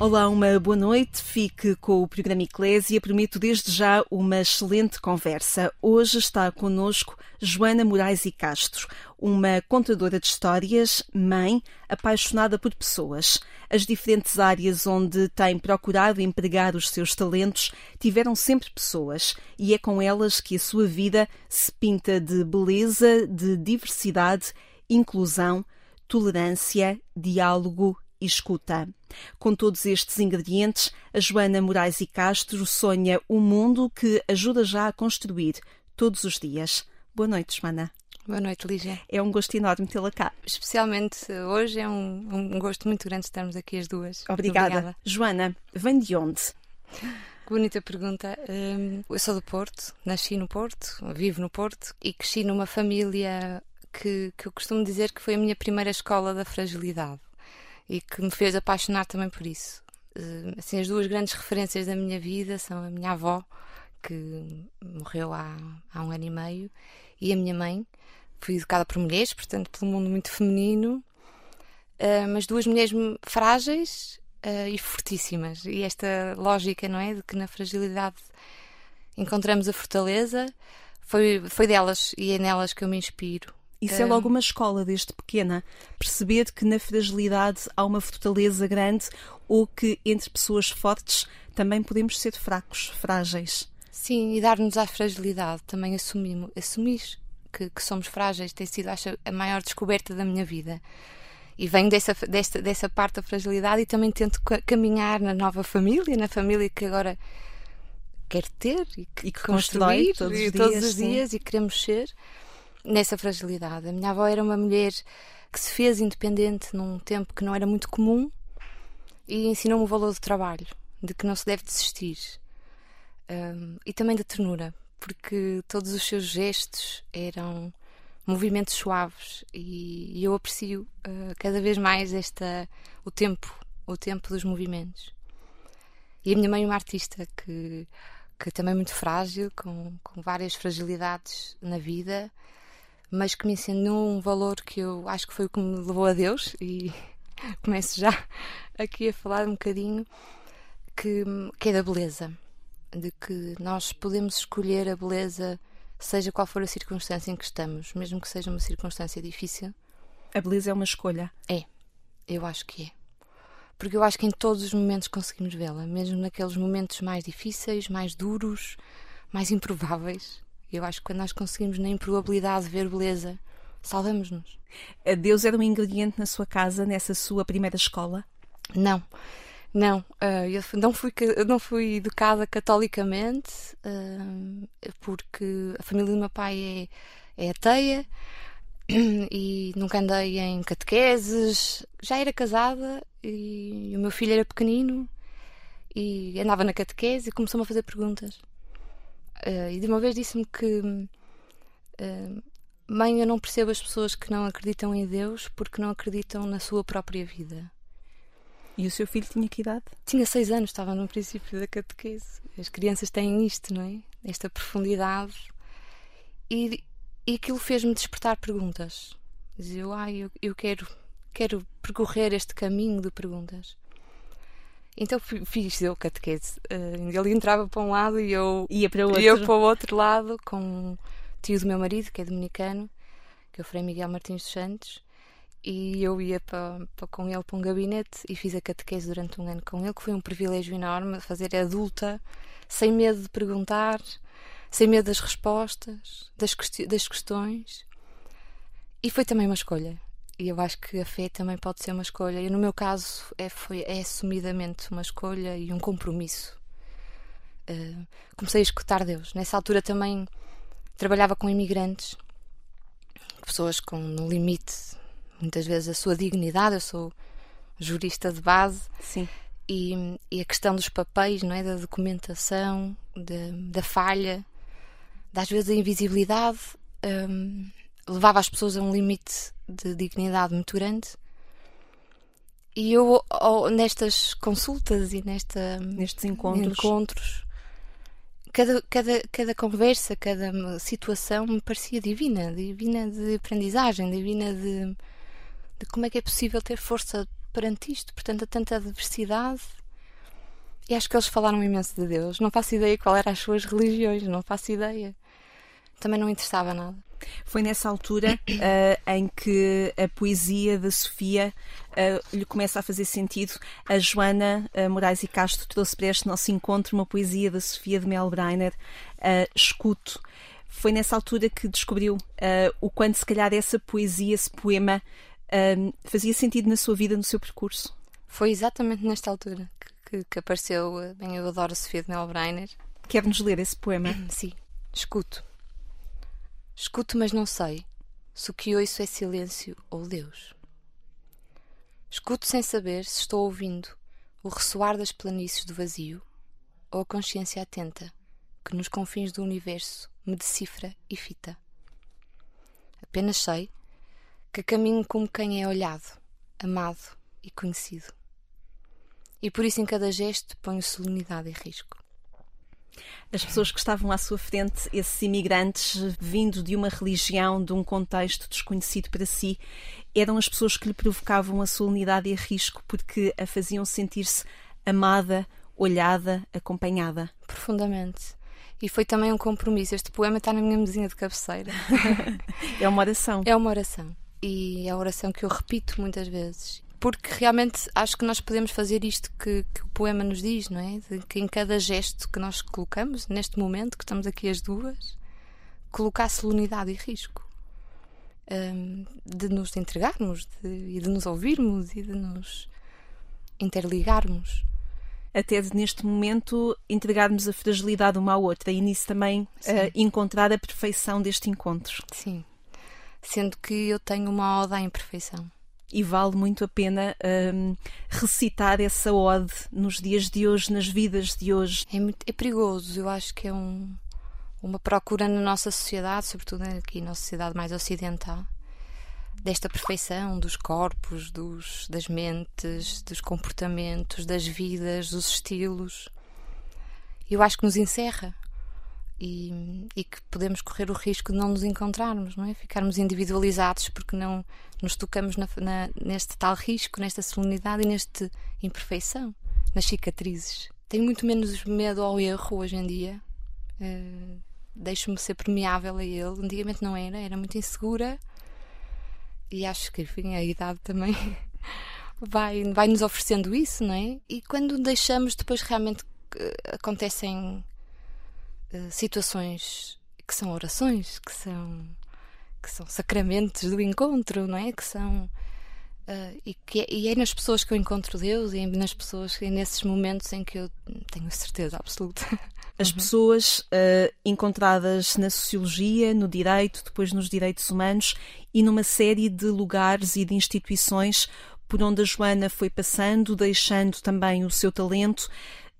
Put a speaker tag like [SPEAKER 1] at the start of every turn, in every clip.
[SPEAKER 1] Olá, uma boa noite. Fique com o programa Eclésia. Prometo desde já uma excelente conversa. Hoje está connosco Joana Moraes e Castro, uma contadora de histórias, mãe, apaixonada por pessoas. As diferentes áreas onde tem procurado empregar os seus talentos tiveram sempre pessoas e é com elas que a sua vida se pinta de beleza, de diversidade, inclusão, tolerância, diálogo e escuta. Com todos estes ingredientes, a Joana Moraes e Castro sonha um mundo que ajuda já a construir todos os dias. Boa noite, Joana.
[SPEAKER 2] Boa noite, Lígia.
[SPEAKER 1] É um gosto enorme tê-la cá.
[SPEAKER 2] Especialmente hoje é um, um, gosto muito grande estarmos aqui as duas.
[SPEAKER 1] Obrigada. Obrigada. Joana, vem de onde?
[SPEAKER 2] Que bonita pergunta. Hum, eu sou do Porto, nasci no Porto, vivo no Porto e cresci numa família que, que eu costumo dizer que foi a minha primeira escola da fragilidade e que me fez apaixonar também por isso. Eh, assim, as duas grandes referências da minha vida são a minha avó, que morreu há, há um ano e meio, e a minha mãe. Fui educada por mulheres, portanto, pelo mundo muito feminino, eh, mas duas mulheres frágeis eh, e fortíssimas. E esta lógica, não é? De que na fragilidade encontramos a fortaleza, foi, foi delas e é nelas que eu me inspiro.
[SPEAKER 1] Isso é logo uma escola desde pequena. Perceber que na fragilidade há uma fortaleza grande ou que entre pessoas fortes também podemos ser fracos, frágeis.
[SPEAKER 2] Sim, e dar-nos à fragilidade, também assumimos, assumir que, que, somos frágeis, tem sido, acho, a maior descoberta da minha vida. E venho dessa, dessa, dessa parte da fragilidade e também tento caminhar na nova família, na família que agora quero ter e que,
[SPEAKER 1] e que construir
[SPEAKER 2] todos,
[SPEAKER 1] os,
[SPEAKER 2] todos
[SPEAKER 1] dias,
[SPEAKER 2] os dias e queremos ser nessa fragilidade. A minha avó era uma mulher que se fez independente num tempo que não era muito comum e ensinou-me o valor do trabalho, de que não se deve desistir. Um, e também da ternura, porque todos os seus gestos eram movimentos suaves e, e eu aprecio uh, cada vez mais esta o tempo, o tempo dos movimentos. E a minha mãe é uma artista que que também é muito frágil, com, com várias fragilidades na vida, mas que me ensinou um valor que eu acho que foi o que me levou a Deus e começo já aqui a falar um bocadinho que, que é da beleza de que nós podemos escolher a beleza seja qual for a circunstância em que estamos mesmo que seja uma circunstância difícil.
[SPEAKER 1] A beleza é uma escolha.
[SPEAKER 2] É, eu acho que é. Porque eu acho que em todos os momentos conseguimos vê-la mesmo naqueles momentos mais difíceis, mais duros mais improváveis eu acho que quando nós conseguimos na improbabilidade ver beleza, salvamos-nos.
[SPEAKER 1] Deus era um ingrediente na sua casa, nessa sua primeira escola?
[SPEAKER 2] Não. Não, uh, eu não fui, não fui educada catolicamente uh, porque a família do meu pai é, é ateia e nunca andei em catequeses. Já era casada e o meu filho era pequenino e andava na catequese e começou-me a fazer perguntas. Uh, e de uma vez disse-me que uh, mãe, eu não percebo as pessoas que não acreditam em Deus porque não acreditam na sua própria vida.
[SPEAKER 1] E o seu filho tinha que idade?
[SPEAKER 2] Tinha seis anos, estava no princípio da catequese. As crianças têm isto, não é? Esta profundidade. E, e aquilo fez-me despertar perguntas. Dizia eu, ah, eu, eu quero, quero percorrer este caminho de perguntas. Então fiz eu catequese. Uh, ele entrava para um lado e eu
[SPEAKER 1] ia para o outro.
[SPEAKER 2] Eu para o outro lado com o tio do meu marido, que é dominicano, que é o Frei Miguel Martins dos Santos. E eu ia para, para, com ele para um gabinete e fiz a catequese durante um ano com ele, que foi um privilégio enorme fazer adulta, sem medo de perguntar, sem medo das respostas, das, das questões. E foi também uma escolha. E eu acho que a fé também pode ser uma escolha. E no meu caso é, foi, é assumidamente uma escolha e um compromisso. Uh, comecei a escutar Deus. Nessa altura também trabalhava com imigrantes, pessoas com no limite, muitas vezes a sua dignidade. Eu sou jurista de base.
[SPEAKER 1] Sim.
[SPEAKER 2] E, e a questão dos papéis, não é? da documentação, de, da falha, das vezes a invisibilidade um, levava as pessoas a um limite de dignidade muito grande. E eu, nestas consultas e nesta,
[SPEAKER 1] nestes encontros,
[SPEAKER 2] encontros cada, cada, cada conversa, cada situação me parecia divina divina de aprendizagem, divina de, de como é que é possível ter força perante isto, portanto, a tanta adversidade. E acho que eles falaram imenso de Deus. Não faço ideia qual eram as suas religiões, não faço ideia. Também não interessava nada.
[SPEAKER 1] Foi nessa altura uh, em que a poesia da Sofia uh, lhe começa a fazer sentido. A Joana uh, Moraes e Castro trouxe para este nosso encontro uma poesia da Sofia de Mel Breiner, Escuto. Foi nessa altura que descobriu o quanto, se calhar, essa poesia, esse poema, fazia sentido na sua vida, no seu percurso.
[SPEAKER 2] Foi exatamente nesta altura que, que, que apareceu. Bem, eu adoro a Sofia de Mel Breiner.
[SPEAKER 1] Quer-nos ler esse poema?
[SPEAKER 2] Sim, escuto. Escuto, mas não sei se o que ouço é silêncio ou Deus. Escuto sem saber se estou ouvindo o ressoar das planícies do vazio ou a consciência atenta que nos confins do universo me decifra e fita. Apenas sei que caminho como quem é olhado, amado e conhecido. E por isso em cada gesto ponho solenidade e risco
[SPEAKER 1] as pessoas que estavam à sua frente, esses imigrantes vindo de uma religião, de um contexto desconhecido para si, eram as pessoas que lhe provocavam a solenidade e a risco porque a faziam sentir-se amada, olhada, acompanhada.
[SPEAKER 2] Profundamente. E foi também um compromisso. Este poema está na minha mesinha de cabeceira.
[SPEAKER 1] é uma oração.
[SPEAKER 2] É uma oração. E é a oração que eu repito muitas vezes porque realmente acho que nós podemos fazer isto que, que, o poema nos diz, não é? De que em cada gesto que nós colocamos, neste momento que estamos aqui as duas, colocar solenidade e risco. Um, de nos entregarmos de, e de nos ouvirmos e de nos interligarmos.
[SPEAKER 1] Até de, neste momento entregarmos a fragilidade uma à outra e nisso também uh, encontrar a perfeição deste encontro.
[SPEAKER 2] Sim. Sendo que eu tenho uma oda à imperfeição
[SPEAKER 1] e vale muito a pena um, recitar essa ode nos dias de hoje, nas vidas de hoje.
[SPEAKER 2] É, muito, é perigoso, eu acho que é um, uma procura na nossa sociedade, sobretudo aqui na sociedade mais ocidental, desta perfeição dos corpos, dos, das mentes, dos comportamentos, das vidas, dos estilos. Eu acho que nos encerra e, e, que podemos correr o risco de não nos encontrarmos, não é? Ficarmos individualizados porque não nos tocamos na, na, neste tal risco, nesta solenidade e nesta imperfeição, nas cicatrizes. Tenho muito menos medo ao erro hoje em dia. Uh, Deixo-me ser permeável a ele. Antigamente não era, era muito insegura. E acho que, enfim, a idade também vai, vai nos oferecendo isso, não é? E quando deixamos, depois realmente uh, acontecem eh, situações que são orações, que são, que são sacramentos do encontro, não é? Que são. Uh, e, que é, e é nas pessoas que eu encontro Deus e é nas pessoas, é nesses momentos em que eu tenho certeza absoluta.
[SPEAKER 1] As uhum. pessoas uh, encontradas na sociologia, no direito, depois nos direitos humanos e numa série de lugares e de instituições por onde a Joana foi passando, deixando também o seu talento,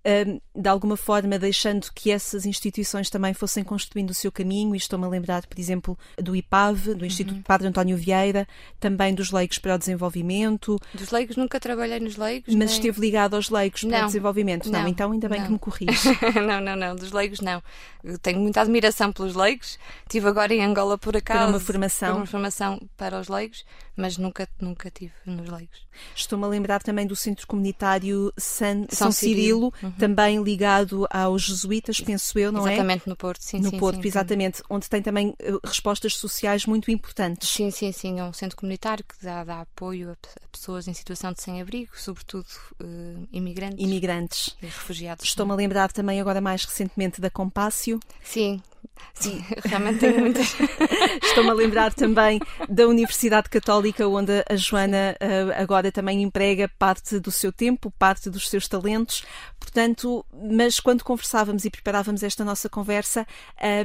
[SPEAKER 1] de alguma forma deixando que essas instituições também fossem construindo o seu caminho, e estou-me a lembrar, por exemplo, do IPAV, do Instituto uhum. Padre António Vieira, também dos Leigos para o Desenvolvimento.
[SPEAKER 2] Dos Leigos nunca trabalhei nos Leigos.
[SPEAKER 1] Mas nem... esteve ligado aos Leigos para não, o Desenvolvimento. Não, não, então ainda bem
[SPEAKER 2] não.
[SPEAKER 1] que me corrige.
[SPEAKER 2] não, não, não, dos Leigos não. Eu tenho muita admiração pelos Leigos. Estive agora em Angola por acaso.
[SPEAKER 1] Para uma formação.
[SPEAKER 2] Para uma formação para os Leigos, mas nunca, nunca tive nos Leigos.
[SPEAKER 1] Estou-me a lembrar também do Centro Comunitário San, São, São Cirilo, Cirilo. Uhum. também ligado aos jesuítas, penso eu, não
[SPEAKER 2] exatamente,
[SPEAKER 1] é?
[SPEAKER 2] Exatamente, no Porto, sim.
[SPEAKER 1] No
[SPEAKER 2] sim,
[SPEAKER 1] Porto,
[SPEAKER 2] sim,
[SPEAKER 1] exatamente,
[SPEAKER 2] sim.
[SPEAKER 1] onde tem também eh, respostas sociais muito importantes.
[SPEAKER 2] Sim, sim, sim. É um centro comunitário que dá, dá apoio a, pessoas em situação de sem-abrigo, sobretudo uh, imigrantes.
[SPEAKER 1] Imigrantes.
[SPEAKER 2] E refugiados.
[SPEAKER 1] Estou-me a lembrar também agora mais recentemente da Compácio.
[SPEAKER 2] Sim, Sim, realmente tenho muitas.
[SPEAKER 1] Estou-me a lembrar também da Universidade Católica, onde a Joana uh, agora também emprega parte do seu tempo, parte dos seus talentos. Portanto, mas quando conversávamos e preparávamos esta nossa conversa,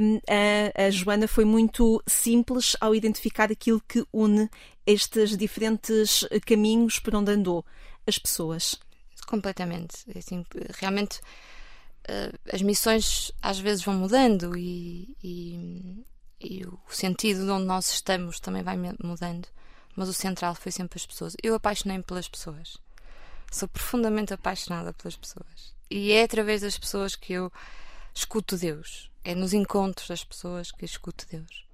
[SPEAKER 1] um, a, a Joana foi muito simples ao identificar aquilo que une estes diferentes caminhos por onde andou as pessoas.
[SPEAKER 2] Completamente. É assim, realmente as missões às vezes vão mudando e, e, e o sentido de onde nós estamos também vai mudando, mas o central foi sempre as pessoas. Eu apaixonei-me pelas pessoas. Sou profundamente apaixonada pelas pessoas. E é através das pessoas que eu escuto Deus. É nos encontros das pessoas que eu escuto Deus.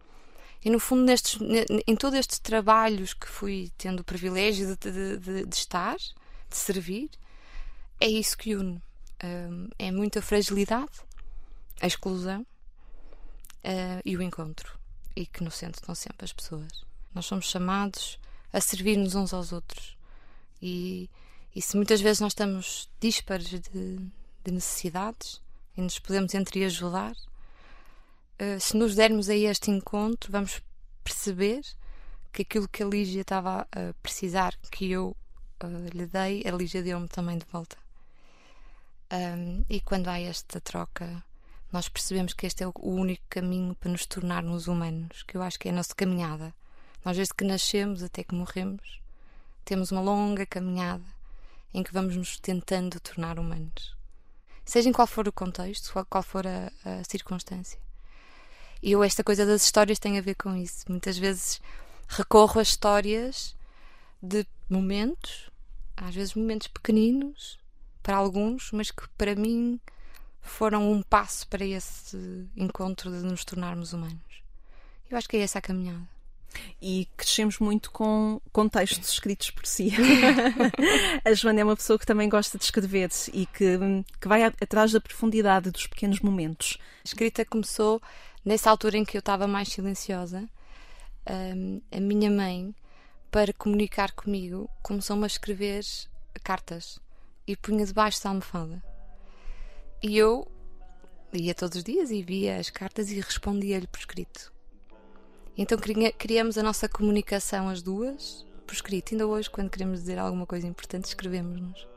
[SPEAKER 2] E no fundo, nestes, em todos estes trabalhos que fui tendo o privilégio de, de, de, de estar, de servir, é isso que une. É muita fragilidade, a exclusão uh, e o encontro. E que no centro estão sempre as pessoas. Nós somos chamados a servir-nos uns aos outros. E, e se muitas vezes nós estamos díspares de, de necessidades e nos podemos entre ajudar, uh, se nos dermos a este encontro, vamos perceber que aquilo que a Lígia estava a precisar que eu uh, lhe dei, a Lígia deu-me também de volta. Um, e quando há esta troca, nós percebemos que este é o único caminho para nos tornarmos humanos, que eu acho que é a nossa caminhada. Nós, desde que nascemos até que morremos, temos uma longa caminhada em que vamos nos tentando tornar humanos. Seja em qual for o contexto, qual, for a, a circunstância. E eu, esta coisa das histórias tem a ver com isso. Muitas vezes recorro a histórias de momentos, às vezes momentos pequeninos para alguns, mas que para mim foram um passo para esse encontro de nos tornarmos humanos. Eu acho que é essa a caminhada
[SPEAKER 1] e crescemos muito com, com textos escritos por si. a Joana é uma pessoa que também gosta de escrever e que, que vai atrás da profundidade dos pequenos momentos.
[SPEAKER 2] A escrita começou nessa altura em que eu estava mais silenciosa. Um, a minha mãe, para comunicar comigo, começou-me a escrever cartas e punha debaixo da almofada. E eu ia todos os dias e via as cartas e respondia-lhe por escrito. Então criamos a nossa comunicação as duas por escrito. Ainda hoje, quando queremos dizer alguma coisa importante, escrevemos-nos.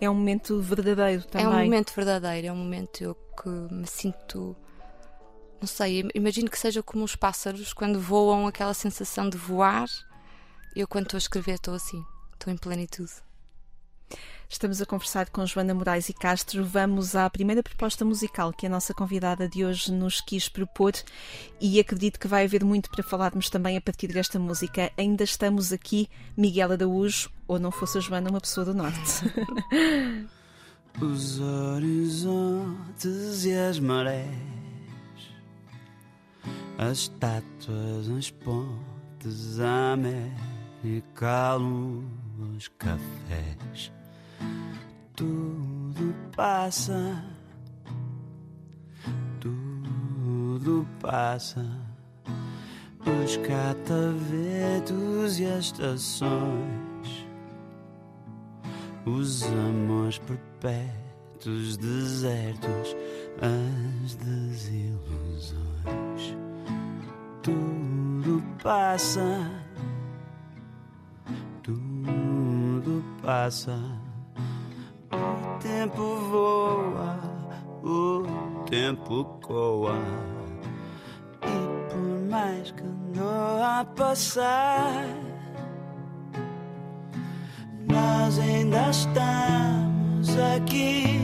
[SPEAKER 1] É um momento verdadeiro também.
[SPEAKER 2] É um momento verdadeiro, é um momento eu que me sinto. Não sei, imagino que seja como os pássaros quando voam, aquela sensação de voar. Eu, quando estou a escrever, estou assim, estou em plenitude.
[SPEAKER 1] Estamos a conversar com Joana Moraes e Castro. Vamos à primeira proposta musical que a nossa convidada de hoje nos quis propor e acredito que vai haver muito para falarmos também a partir desta música. Ainda estamos aqui, Miguel Araújo, ou não fosse a Joana, uma pessoa do Norte.
[SPEAKER 3] Os horizontes e as marés, as estátuas, as pontes, a América, os cafés tudo passa, tudo passa. Os catavetos e as estações, os amores perpétuos, desertos, as desilusões. Tudo passa, tudo passa tempo voa, o tempo coa. E por mais que andou a passar, nós ainda estamos aqui.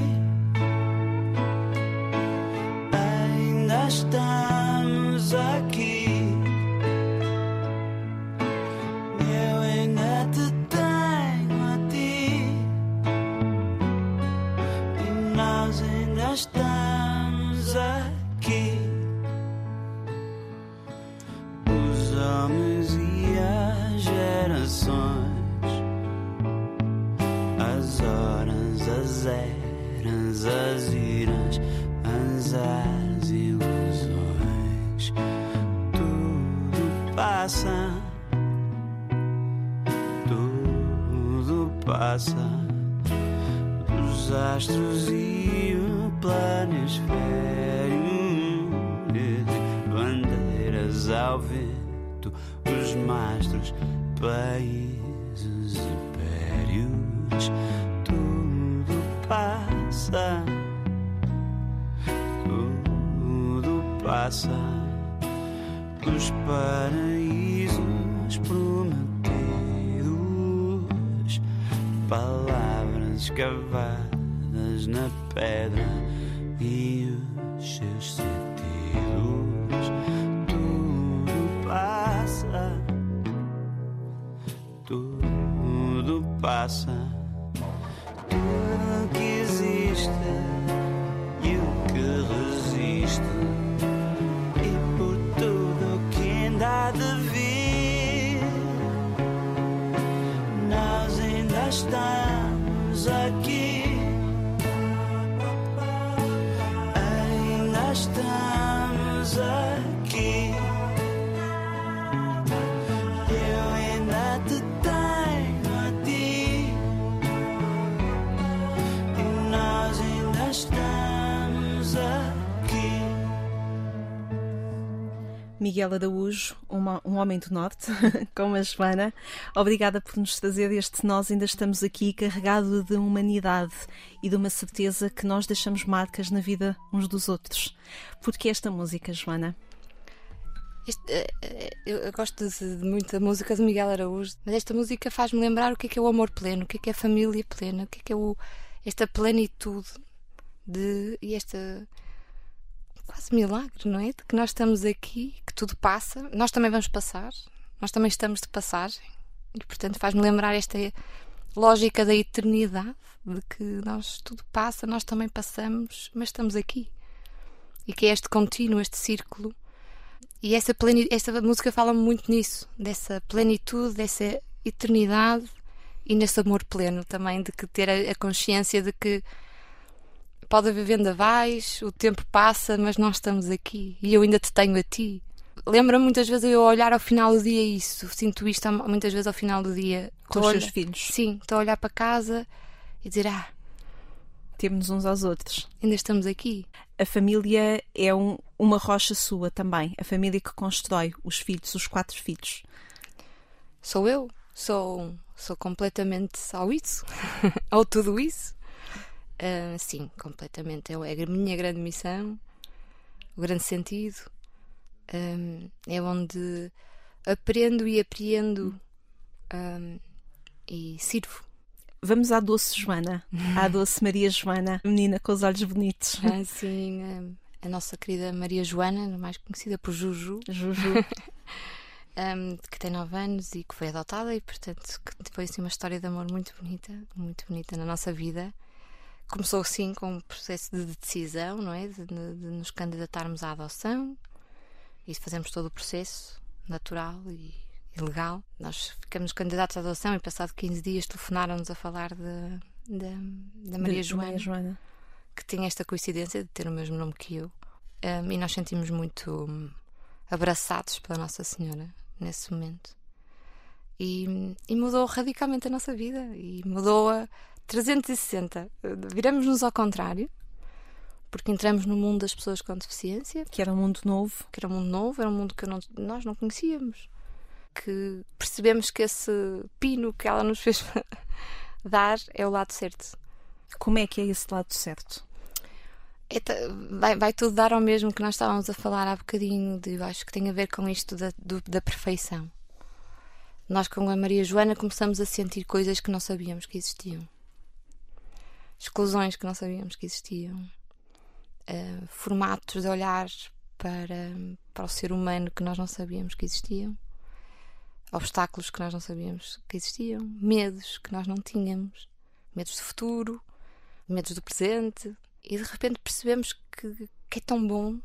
[SPEAKER 3] Ainda estamos aqui. causing the storm. escavadas na pedra e os seus sentidos. Tudo passa, tudo passa, tudo que existe e o que resiste, e por tudo o que ainda há de vir, nós ainda estamos.
[SPEAKER 1] Miguel Araújo, uma- um homem do Norte, como a Joana, obrigada por nos trazer este Nós Ainda Estamos Aqui, carregado de humanidade e de uma certeza que nós deixamos marcas na vida uns dos outros. Porque esta música, Joana?
[SPEAKER 2] Este, eh, eh, eu, gosto de, de muito da música de Miguel Araújo, mas esta música faz-me lembrar o que é que é o amor pleno, o que é que é a família plena, o que é que é o, esta plenitude de, e esta quase milagre, não é? De que nós estamos aqui, que tudo passa, nós também vamos passar, nós também estamos de passagem, e portanto faz-me lembrar esta lógica da eternidade, de que nós tudo passa, nós também passamos, mas estamos aqui. E que é este contínuo, este círculo. E essa, música fala muito nisso, dessa plenitude, dessa eternidade e nesse amor pleno também, de que ter a, a consciência de que pode haver vendavais, o tempo passa, mas nós estamos aqui. E eu ainda te tenho a ti. Lembra-me muitas vezes eu olhar ao final do dia isso, sinto isto muitas vezes ao final do dia.
[SPEAKER 1] Com os seus filhos.
[SPEAKER 2] Sim, estou a olhar para casa e dizer: Ah,
[SPEAKER 1] Temos uns aos outros.
[SPEAKER 2] ainda estamos aqui.
[SPEAKER 1] A família é um- uma rocha sua também. A família que constrói os filhos, os quatro filhos.
[SPEAKER 2] Sou eu, sou, sou completamente só isso, ou tudo isso. Ah, sim, completamente. É a minha grande missão, o grande sentido. Ah, é onde aprendo e apreendo ah, e sirvo.
[SPEAKER 1] Vamos à doce Joana, à doce Maria Joana, menina com os olhos bonitos.
[SPEAKER 2] Ah, a nossa querida Maria Joana, mais conhecida por Juju,
[SPEAKER 1] Juju.
[SPEAKER 2] um, que tem 9 anos e que foi adotada e portanto que foi assim uma história de amor muito bonita, muito bonita na nossa vida. Começou assim com um processo de decisão, não é? De, de- de nos candidatarmos à adoção e fazemos todo o processo natural e, e legal. Nós ficamos candidatos à adoção e passado 15 dias telefonaram-nos a falar de- de- da Maria
[SPEAKER 1] De-
[SPEAKER 2] Joana
[SPEAKER 1] Maria Joana.
[SPEAKER 2] que tinha esta coincidência de ter o mesmo nome que eu. Um, e nós sentimos muito hum, abraçados pela Nossa Senhora nesse momento. E, e mudou radicalmente a nossa vida e mudou a 360. Viramos-nos ao contrário, porque entramos no mundo das pessoas com deficiência,
[SPEAKER 1] Que era um mundo novo.
[SPEAKER 2] que era um mundo novo, era um mundo que não- nós não conhecíamos. Que percebemos que esse pino que ela nos fez dar é o lado certo.
[SPEAKER 1] Como é que é esse lado certo?
[SPEAKER 2] É vai, vai tudo dar ao mesmo que nós estávamos a falar há bocadinho, de, eu acho que tem a ver com isto da, do- da perfeição. Nós, com a Maria Joana, começamos a sentir coisas que não sabíamos que existiam, exclusões que não sabíamos que existiam, eh, formatos de olhar para, para o ser humano que nós não sabíamos que existiam, obstáculos que nós não sabíamos que existiam, medos que nós não tínhamos, medos do futuro, medos do presente, e de repente percebemos que, que é tão bom.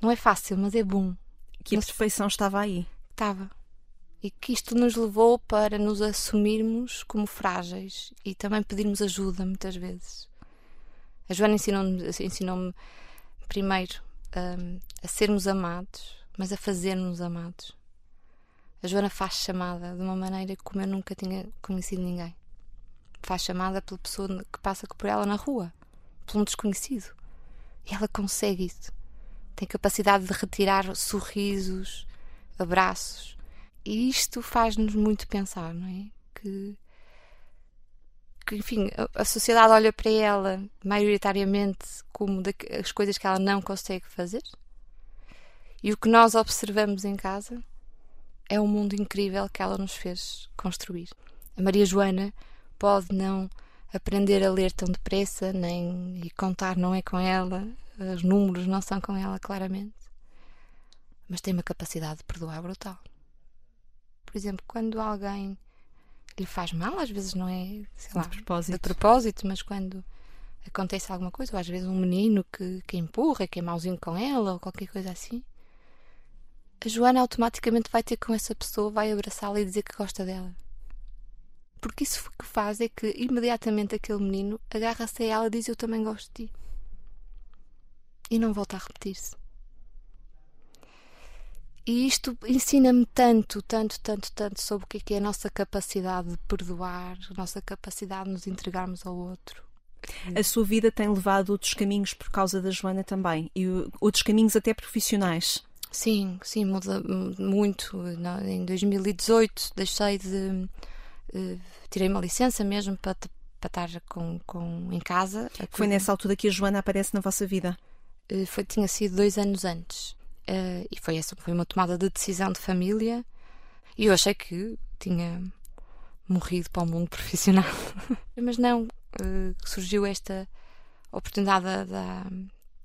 [SPEAKER 2] Não é fácil, mas é bom.
[SPEAKER 1] Que a perfeição estava aí.
[SPEAKER 2] Estava. E que isto nos levou para nos assumirmos como frágeis e também pedirmos ajuda muitas vezes. A Joana ensinou-me ensinou primeiro hum, a sermos amados, mas a fazermos amados. A Joana faz chamada de uma maneira como eu nunca tinha conhecido ninguém. Faz chamada pela pessoa que passa por ela na rua, por um desconhecido. E ela consegue isso. Tem capacidade de retirar sorrisos, abraços. E isto faz-nos muito pensar, não é? Que, que enfim, a, sociedade olha para ela maioritariamente como da- as coisas que ela não consegue fazer. E o que nós observamos em casa é o mundo incrível que ela nos fez construir. A Maria Joana pode não aprender a ler tão depressa, nem e contar não é com ela, os números não são com ela claramente, mas tem uma capacidade de perdoar brutal. Por exemplo, quando alguém lhe faz mal, às vezes não é, sei lá,
[SPEAKER 1] De propósito.
[SPEAKER 2] de propósito, mas quando acontece alguma coisa, ou às vezes um menino que, que empurra, que é mauzinho com ela, ou qualquer coisa assim, a Joana automaticamente vai ter com essa pessoa, vai abraçá-la e dizer que gosta dela. Porque isso que faz é que imediatamente aquele menino agarra-se a ela e diz: Eu também gosto de ti. E não volta a repetir-se. E isto ensina-me tanto, tanto, tanto, tanto sobre o que é, que é a nossa capacidade de perdoar, a nossa capacidade de nos entregarmos ao outro.
[SPEAKER 1] A sua vida tem levado outros caminhos por causa da Joana também, e outros caminhos até profissionais.
[SPEAKER 2] Sim, sim, muda muito. Em 2018 deixei de. eh, tirei uma licença mesmo para, para estar com, com, em casa.
[SPEAKER 1] Foi nessa altura que a Joana aparece na vossa vida.
[SPEAKER 2] Eh, foi, tinha sido dois anos antes. Eh, e foi, essa, foi uma tomada de decisão de família. E eu achei que tinha morrido para o mundo profissional. Mas não, eh, surgiu esta oportunidade da, da,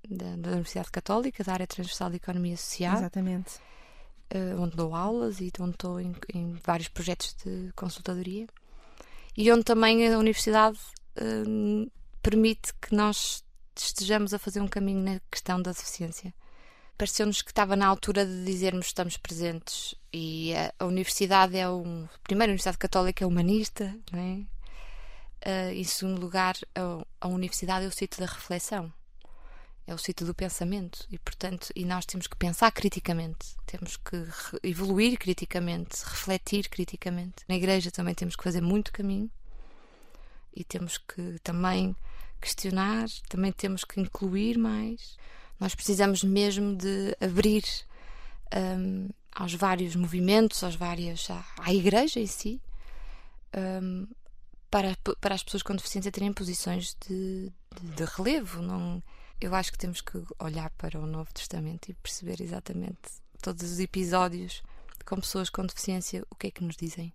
[SPEAKER 2] da- da Universidade Católica, da área transversal de Economia Social,
[SPEAKER 1] Exatamente.
[SPEAKER 2] eh, onde dou aulas e onde estou em, em vários projetos de consultadoria. E onde também a Universidade permite que nós estejamos a fazer um caminho na questão da deficiência. Pareceu-nos que estava na altura de dizermos que estamos presentes e a, universidade é um. Primeiro, a Universidade Católica é humanista, não é? Eh, em segundo lugar, a, a universidade é o sítio da reflexão, é o sítio do pensamento e, portanto, e nós temos que pensar criticamente, temos que evoluir criticamente, refletir criticamente. Na igreja também temos que fazer muito caminho e temos que também questionar, também temos que incluir mais. Nós precisamos mesmo de abrir hum, aos vários movimentos, aos vários, à, à igreja em si, hum, para, para as pessoas com deficiência terem posições de, de, de relevo. Não, eu acho que temos que olhar para o Novo Testamento e perceber exatamente todos os episódios com pessoas com deficiência, o que é que nos dizem.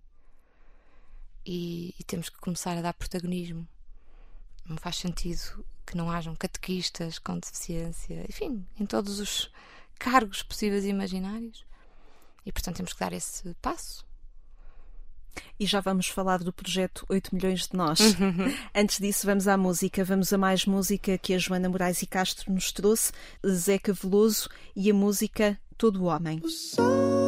[SPEAKER 2] E, e temos que começar a dar protagonismo. Não faz sentido que não hajam catequistas com deficiência, enfim, em todos os cargos possíveis e imaginários. E portanto temos que dar esse passo.
[SPEAKER 1] E já vamos falar do projeto 8 milhões de nós. Antes disso, vamos à música. Vamos a mais música que a Joana Moraes e Castro nos trouxe, Zeca Veloso e a música Todo o Homem.
[SPEAKER 4] Sol,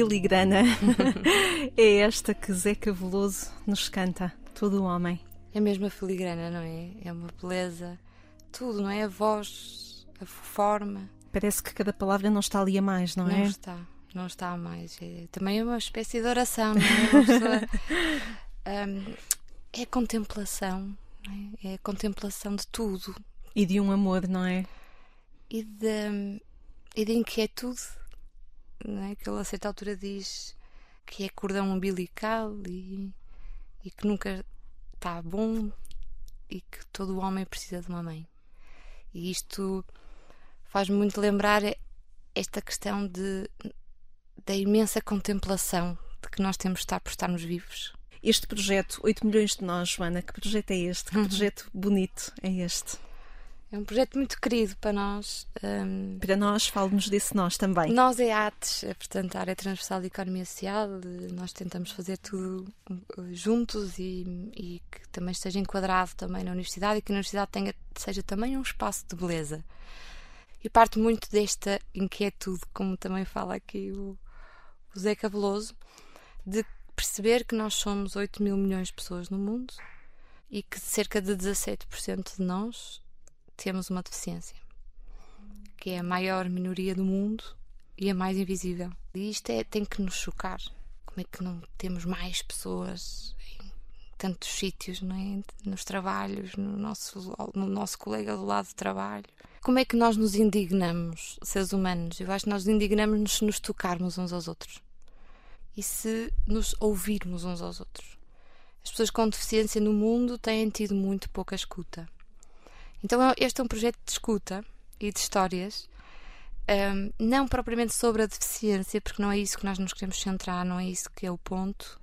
[SPEAKER 1] filigrana é esta que Zeca Veloso nos canta, todo o homem.
[SPEAKER 2] É mesmo a filigrana, não é? É uma beleza, tudo, não é? A voz, a forma.
[SPEAKER 1] Parece que cada palavra não está ali a mais, não,
[SPEAKER 2] não
[SPEAKER 1] é?
[SPEAKER 2] Não está, não está a mais. É, também é uma espécie de oração, não é? Pessoa, um, é a contemplação, é? é? a contemplação de tudo.
[SPEAKER 1] E de um amor, não é?
[SPEAKER 2] E de, e de inquietude, não é? Que ele a certa altura diz que é cordão umbilical e, e que nunca está bom e que todo homem precisa de uma mãe. E isto faz-me muito lembrar esta questão de, da imensa contemplação de que nós temos de estar por estarmos vivos.
[SPEAKER 1] Este projeto, 8 milhões de nós, Joana, que projeto é este? Que uhum. projeto bonito é este?
[SPEAKER 2] É um projeto muito querido para nós. Um...
[SPEAKER 1] Para nós, fale-nos desse nós também.
[SPEAKER 2] Nós é ATES, é, portanto, a área transversal de economia social. Nós tentamos fazer tudo uh, juntos e, e, que também esteja enquadrado também na universidade e que a universidade tenha, seja também um espaço de beleza. E parte muito desta inquietude, como também fala aqui o, o Zé Cabeloso, de perceber que nós somos 8 mil milhões de pessoas no mundo e que cerca de 17% de nós temos uma deficiência, que é a maior minoria do mundo e a mais invisível. E isto é, tem que nos chocar. Como é que não temos mais pessoas em tantos sítios, não é? nos trabalhos, no nosso, no nosso colega do lado de trabalho? Como é que nós nos indignamos, seres humanos? Eu acho que nós indignamos-nos se nos tocarmos uns aos outros e se nos ouvirmos uns aos outros. As pessoas com deficiência no mundo têm tido muito pouca escuta. Então, este é um projeto de escuta e de histórias, um, não propriamente sobre a deficiência, porque não é isso que nós nos queremos centrar, não é isso que é o ponto,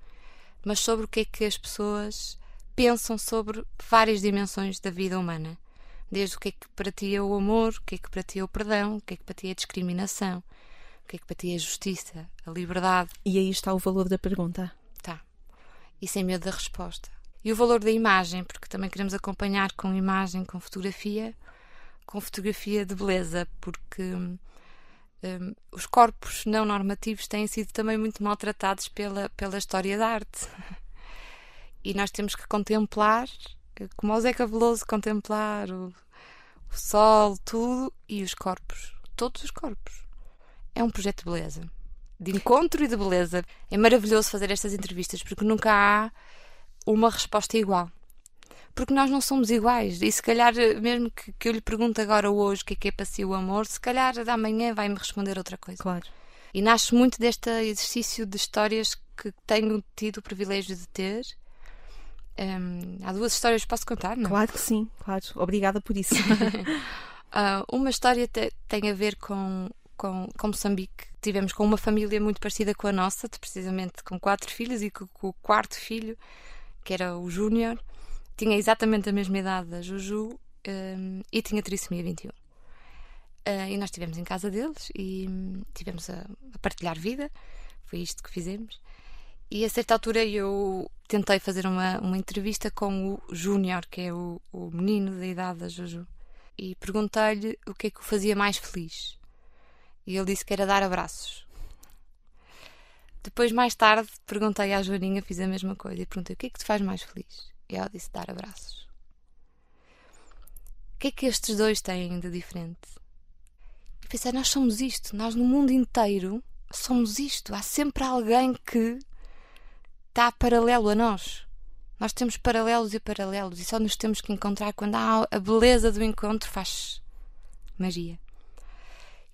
[SPEAKER 2] mas sobre o que é que as pessoas pensam sobre várias dimensões da vida humana. Desde o que é que para ti é o amor, o que é que para ti é o perdão, o que é que para ti é a discriminação, o que é que para ti é a justiça, a liberdade.
[SPEAKER 1] E aí está o valor da pergunta.
[SPEAKER 2] Tá. E sem medo da resposta. E o valor da imagem, porque também queremos acompanhar com imagem, com fotografia, com fotografia de beleza, porque um, os corpos não normativos têm sido também muito maltratados pela, pela história da arte. E nós temos que contemplar, como o Zeca Veloso, contemplar o, o sol, tudo, e os corpos, todos os corpos. É um projeto de beleza, de encontro e de beleza. É maravilhoso fazer estas entrevistas, porque nunca há uma resposta igual. Porque nós não somos iguais. E se calhar, mesmo que, que eu lhe pergunte agora hoje o que é que é para si o amor, se calhar da manhã vai-me responder outra coisa.
[SPEAKER 1] Claro.
[SPEAKER 2] E nasce muito deste exercício de histórias que tenho tido o privilégio de ter. Um, há duas histórias que posso contar, não?
[SPEAKER 1] Claro que sim, claro. Obrigada por isso.
[SPEAKER 2] uh, uma história te, tem a ver com, com, com Moçambique. Tivemos com uma família muito parecida com a nossa, precisamente com quatro filhos, e com, com o quarto filho que era o Júnior, tinha exatamente a mesma idade da Juju um, e tinha trissomia 21. Uh, e nós estivemos em casa deles e um, tivemos a, a, partilhar vida, foi isto que fizemos. E a certa altura eu tentei fazer uma, uma entrevista com o Júnior, que é o, o menino da idade da Juju, e perguntei-lhe o que é que o fazia mais feliz. E ele disse que era dar abraços. Depois, mais tarde, perguntei à Joaninha, fiz a mesma coisa e perguntei o que é que te faz mais feliz? E ela disse dar abraços. O que é que estes dois têm de diferente? E pensei, nós somos isto, nós no mundo inteiro somos isto. Há sempre alguém que está paralelo a nós. Nós temos paralelos e paralelos e só nos temos que encontrar quando há a beleza do encontro faz magia.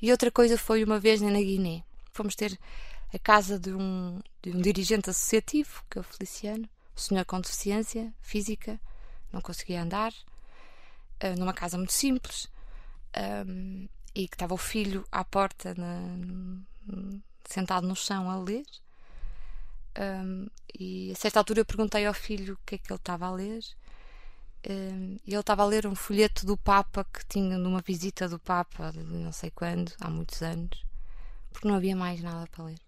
[SPEAKER 2] E outra coisa foi uma vez na Guiné. Fomos ter a casa de um, de um dirigente associativo, que é o Feliciano, o senhor com deficiência física, não conseguia andar, uh, numa casa muito simples, um, e que estava o filho à porta, na, sentado no chão a ler. Um, e a certa altura eu perguntei ao filho o que é que ele estava a ler. Um, e ele estava a ler um folheto do Papa que tinha numa visita do Papa de não sei quando, há muitos anos, porque não havia mais nada para ler.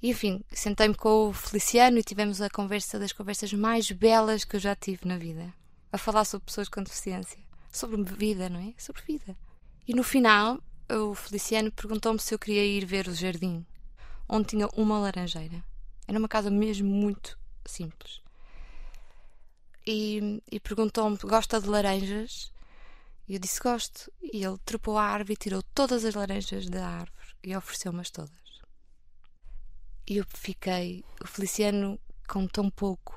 [SPEAKER 2] E enfim, sentei-me com o Feliciano e tivemos a conversa das conversas mais belas que eu já tive na vida. A falar sobre pessoas com deficiência. Sobre vida, não é? Sobre vida. E no final, o Feliciano perguntou-me se eu queria ir ver o jardim, onde tinha uma laranjeira. Era uma casa mesmo muito simples. E, e perguntou-me: gosta de laranjas? E eu disse: gosto. E ele trepou a árvore e tirou todas as laranjas da árvore e ofereceu-me-as todas. E eu fiquei. O Feliciano, com tão pouco,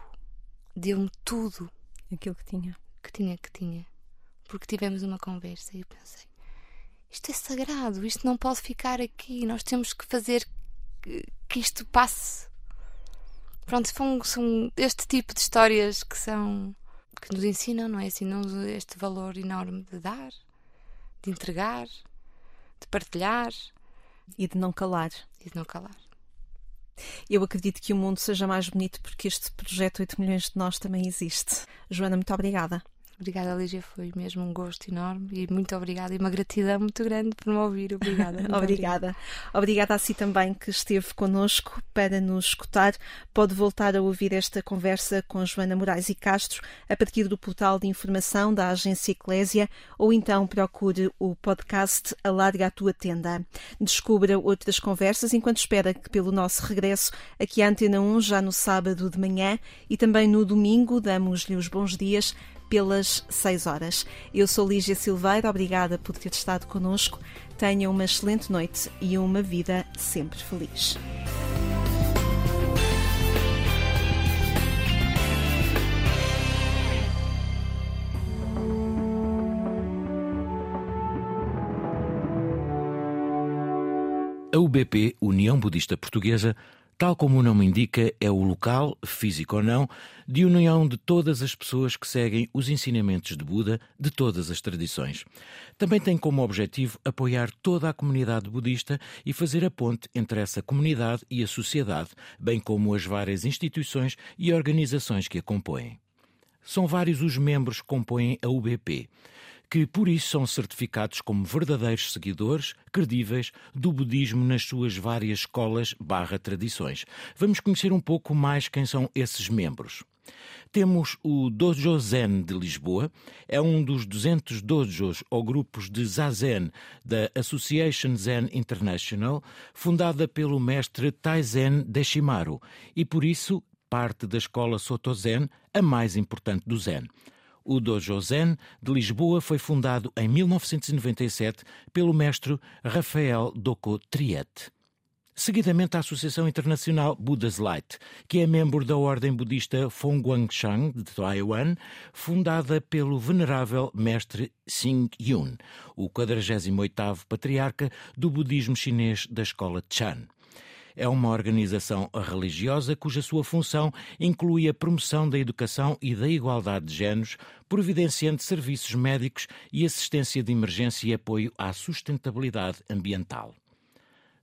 [SPEAKER 2] deu-me tudo
[SPEAKER 1] Aquilo que tinha.
[SPEAKER 2] que tinha que tinha. Porque tivemos uma conversa e eu pensei: isto é sagrado, isto não pode ficar aqui, nós temos que fazer que, isto passe. Pronto, são, são este tipo de histórias que são que nos ensinam, não é? Ensinam-nos este valor enorme de dar, de entregar, de partilhar
[SPEAKER 1] E de não calar.
[SPEAKER 2] e de não calar.
[SPEAKER 1] Eu acredito que o mundo seja mais bonito porque este projeto 8 milhões de nós também existe. Joana, muito obrigada.
[SPEAKER 2] Obrigada, Lígia, foi mesmo um gosto enorme e muito obrigada e uma gratidão muito grande por me ouvir. Obrigada.
[SPEAKER 1] Obrigada. Obrigada a si também que esteve connosco para nos escutar. Pode voltar a ouvir esta conversa com Joana Moraes e Castro a partir do portal de informação da Agência Eclésia ou então procure o podcast Alarga a Tua Tenda. Descubra outras conversas enquanto espera que pelo nosso regresso aqui à Antena 1 já no sábado de manhã e também no domingo damos-lhe os bons dias pelas 6 horas. Eu sou Lígia Silveira, obrigada por ter estado connosco. Tenha uma excelente noite e uma vida sempre feliz.
[SPEAKER 5] A UBP, União Budista Portuguesa, tal como o nome indica, é o local, físico ou não, de união de todas as pessoas que seguem os ensinamentos de Buda de todas as tradições. Também tem como objetivo apoiar toda a comunidade budista e fazer a ponte entre essa comunidade e a sociedade, bem como as várias instituições e organizações que a compõem. São vários os membros que compõem a UBP que por isso são certificados como verdadeiros seguidores credíveis do budismo nas suas várias escolas barra tradições. Vamos conhecer um pouco mais quem são esses membros. Temos o Dojo Zen de Lisboa, é um dos 200 dojos ou grupos de Zazen da Association Zen International, fundada pelo mestre Taizen Deshimaru, e por isso parte da escola Soto Zen, a mais importante do Zen. O Dojo Zen de Lisboa foi fundado em 1997 pelo mestre Rafael Doko Triet. Seguidamente, a Associação Internacional Buddha's Light, que é membro da Ordem Budista Fongguangshang de Taiwan, fundada pelo venerável mestre Xing Yun, o 48º patriarca do budismo chinês da escola Chan é uma organização religiosa cuja sua função inclui a promoção da educação e da igualdade de géneros, providenciando serviços médicos e assistência de emergência e apoio à sustentabilidade ambiental.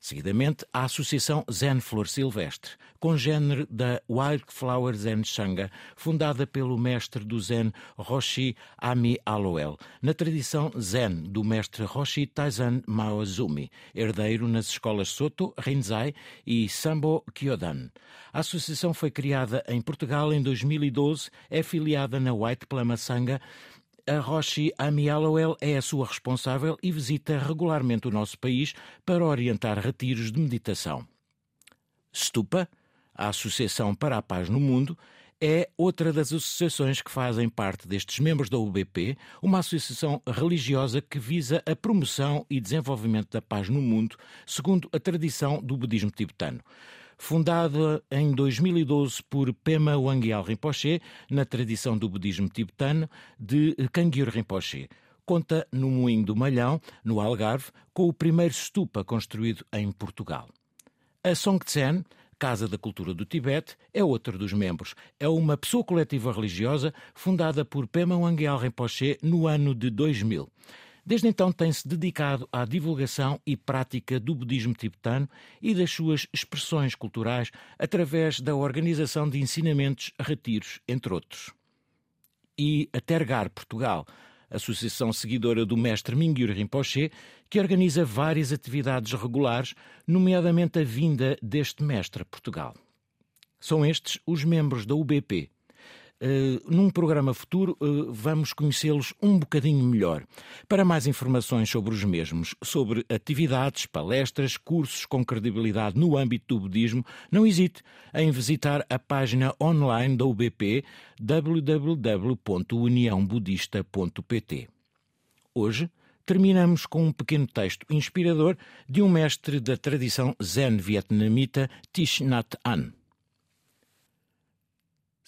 [SPEAKER 5] Seguidamente, a Associação Zen Flor Silvestre, congênere da Wildflower Zen Shanga, fundada pelo mestre do Zen Roshi Ami Aloel, na tradição Zen do mestre Roshi Taizan Maozumi, herdeiro nas escolas Soto, Rinzai e Sambo Kyodan. A associação foi criada em Portugal em 2012, é filiada na White Plama Sangha, a Roshi Amialoel é a sua responsável e visita regularmente o nosso país para orientar retiros de meditação. Stupa, a Associação para a Paz no Mundo, é outra das associações que fazem parte destes membros da UBP, uma associação religiosa que visa a promoção e desenvolvimento da paz no mundo, segundo a tradição do budismo tibetano fundada em 2012 por Pema Wangyal Rinpoche, na tradição do budismo tibetano de Kangyur Rinpoche. Conta no Moinho do Malhão, no Algarve, com o primeiro stupa construído em Portugal. A Songtsen, Casa da Cultura do Tibete, é outro dos membros. É uma pessoa coletiva religiosa fundada por Pema Wangyal Rinpoche no ano de 2000. Desde então tem-se dedicado à divulgação e prática do budismo tibetano e das suas expressões culturais através da organização de ensinamentos, retiros, entre outros. E a Tergar Portugal, associação seguidora do mestre Mingyur Rinpoche, que organiza várias atividades regulares, nomeadamente a vinda deste mestre a Portugal. São estes os membros da UBP. Uh, num programa futuro, uh, vamos conhecê-los um bocadinho melhor. Para mais informações sobre os mesmos, sobre atividades, palestras, cursos com credibilidade no âmbito do budismo, não hesite em visitar a página online da UBP www.uniãobudista.pt. Hoje, terminamos com um pequeno texto inspirador de um mestre da tradição zen vietnamita Thich Nhat Hanh.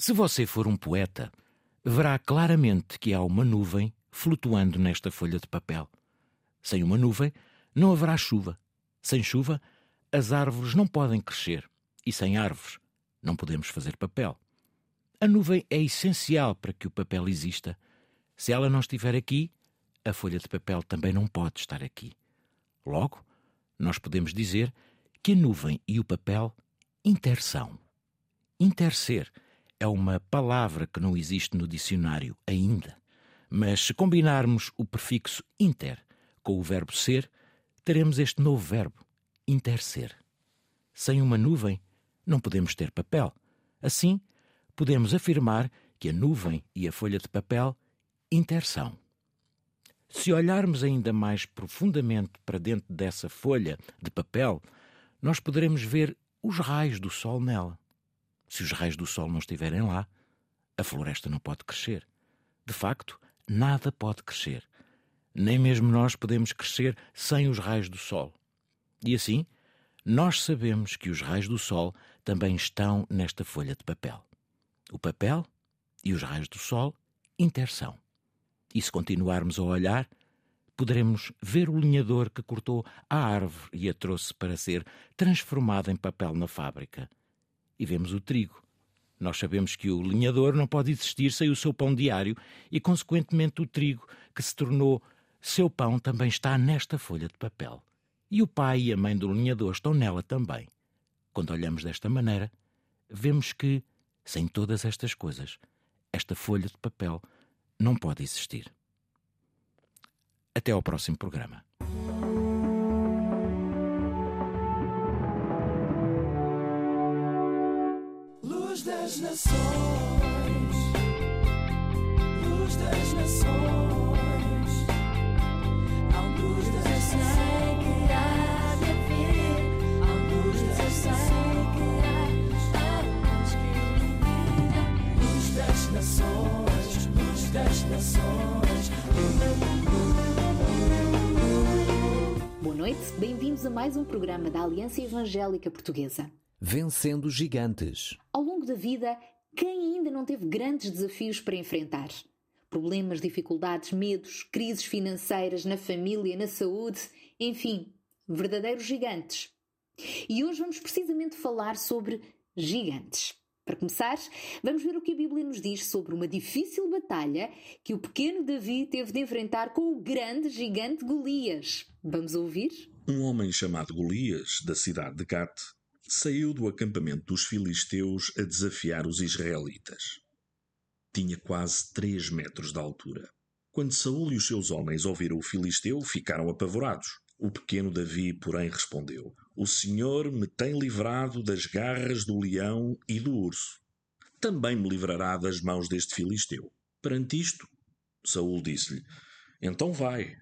[SPEAKER 5] Se você for um poeta, verá claramente que há uma nuvem flutuando nesta folha de papel. Sem uma nuvem, não haverá chuva. Sem chuva, as árvores não podem crescer. E sem árvores, não podemos fazer papel. A nuvem é essencial para que o papel exista. Se ela não estiver aqui, a folha de papel também não pode estar aqui. Logo, nós podemos dizer que a nuvem e o papel intersão. Interser é uma palavra que não existe no dicionário ainda, mas se combinarmos o prefixo inter com o verbo ser, teremos este novo verbo, interser. Sem uma nuvem, não podemos ter papel. Assim, podemos afirmar que a nuvem e a folha de papel intersão. Se olharmos ainda mais profundamente para dentro dessa folha de papel, nós poderemos ver os raios do sol nela. Se os raios do sol não estiverem lá, a floresta não pode crescer. De facto, nada pode crescer. Nem mesmo nós podemos crescer sem os raios do sol. E assim, nós sabemos que os raios do sol também estão nesta folha de papel. O papel e os raios do sol intersão. E se continuarmos a olhar, poderemos ver o linhador que cortou a árvore e a trouxe para ser transformada em papel na fábrica e vemos o trigo. Nós sabemos que o linhador não pode existir sem o seu pão diário e, consequentemente, o trigo, que se tornou seu pão, também está nesta folha de papel. E o pai e a mãe do linhador estão nela também. Quando olhamos desta maneira, vemos que, sem todas estas coisas, esta folha de papel não pode existir. Até ao próximo programa. Das nações, luz das nações, luz das eu sei que há de haver, a luz das ilumina, luz das nações, luz das nações. Boa noite, bem-vindos a mais um programa da Aliança Evangélica Portuguesa.
[SPEAKER 6] Vencendo Gigantes.
[SPEAKER 1] Ao longo da vida, quem ainda não teve grandes desafios para enfrentar? Problemas, dificuldades, medos, crises financeiras na família, na saúde, enfim, verdadeiros gigantes. E hoje vamos precisamente falar sobre gigantes. Para começar, vamos ver o que a Bíblia nos diz sobre uma difícil batalha que o pequeno Davi teve de enfrentar com o grande gigante Golias. Vamos ouvir?
[SPEAKER 7] Um homem chamado Golias, da cidade de Gat, saiu do acampamento dos filisteus a desafiar os israelitas. Tinha quase três metros de altura. Quando Saul e os seus homens ouviram o filisteu, ficaram apavorados. O pequeno Davi, porém, respondeu: O Senhor me tem livrado das garras do leão e do urso. Também me livrará das mãos deste filisteu. Perante isto, Saul disse-lhe: Então vai,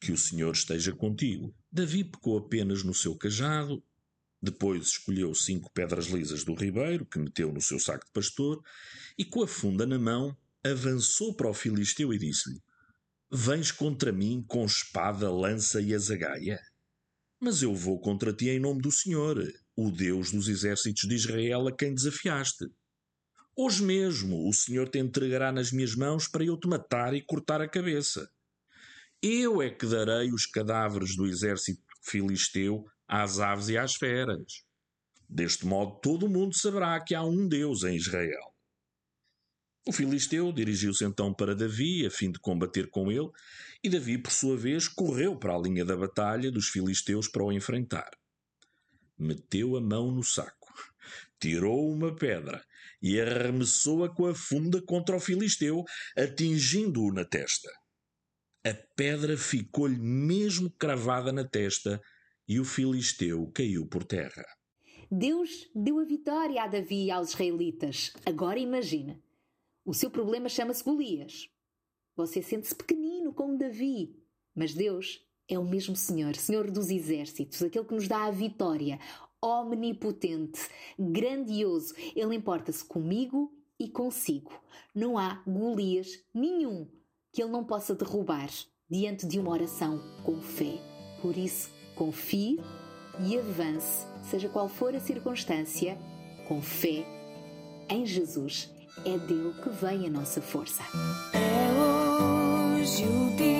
[SPEAKER 7] que o Senhor esteja contigo. Davi pecou apenas no seu cajado depois escolheu cinco pedras lisas do ribeiro, que meteu no seu saco de pastor, e com a funda na mão, avançou para o filisteu e disse-lhe: Vens contra mim com espada, lança e azagaia? Mas eu vou contra ti em nome do Senhor, o Deus dos exércitos de Israel, a quem desafiaste. Hoje mesmo o Senhor te entregará nas minhas mãos para eu te matar e cortar a cabeça. Eu é que darei os cadáveres do exército filisteu às aves e às feras. Deste modo, todo o mundo saberá que há um Deus em Israel. O filisteu dirigiu-se então para Davi, a fim de combater com ele, e Davi, por sua vez, correu para a linha da batalha dos filisteus para o enfrentar. Meteu a mão no saco, tirou uma pedra e arremessou-a com a funda contra o filisteu, atingindo-o na testa. A pedra ficou-lhe mesmo cravada na testa e o filisteu caiu por terra.
[SPEAKER 1] Deus deu a vitória a Davi e aos israelitas. Agora imagina.
[SPEAKER 8] O seu problema chama-se Golias. Você sente-se pequenino como Davi, mas Deus é o mesmo Senhor, Senhor dos exércitos, aquele que nos dá a vitória, omnipotente, grandioso. Ele importa-se comigo e consigo. Não há Golias nenhum que ele não possa derrubar diante de uma oração com fé. Por isso, confie e avance, seja qual for a circunstância, com fé em Jesus. É dele que vem a nossa força.
[SPEAKER 9] É hoje o dia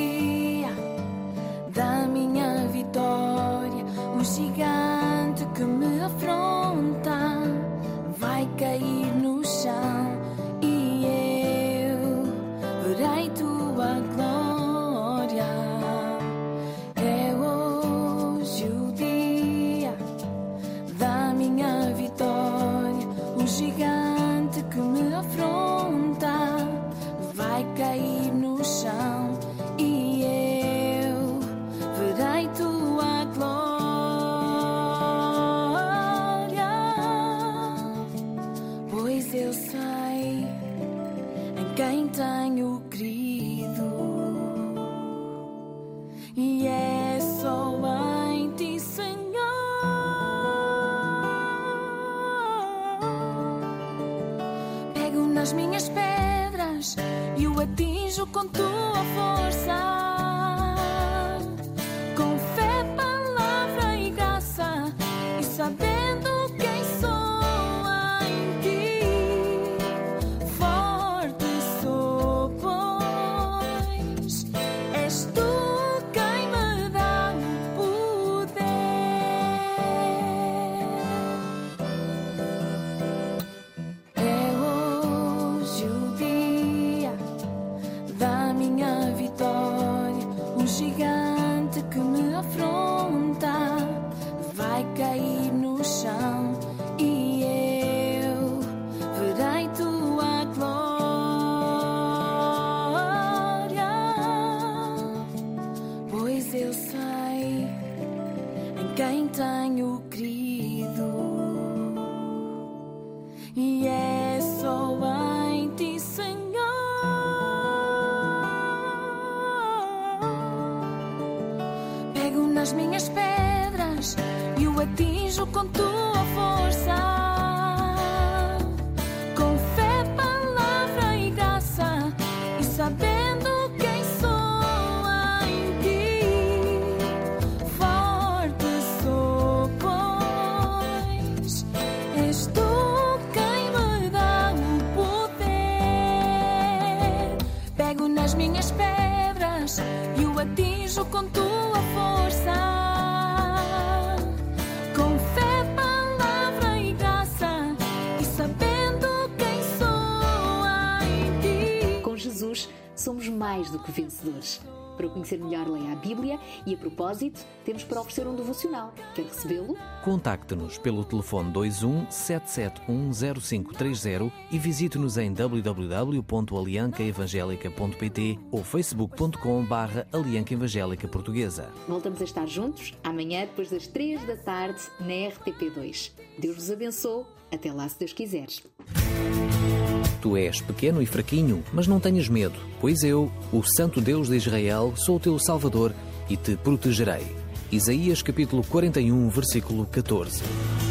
[SPEAKER 9] o atinjo com tua força. Com fé, palavra e graça, e sabendo quem sou em ti. Com
[SPEAKER 8] Jesus, somos mais do que vencedores. Para conhecer melhor, leia a Bíblia e, a propósito, temos para oferecer um devocional. Quer recebê-lo?
[SPEAKER 6] Contacte-nos pelo telefone 21 771 0530 e visite-nos em www.aliancaevangelica.pt ou facebook.com barra Alianca Evangélica Portuguesa.
[SPEAKER 8] Voltamos a estar juntos amanhã, depois das 3 da tarde, na RTP2. Deus vos abençoe. Até lá, se Deus quiseres.
[SPEAKER 6] Tu és pequeno e fraquinho, mas não tenhas medo, pois eu, o Santo Deus de Israel, sou o teu Salvador e te protegerei. Isaías capítulo 41, versículo 14.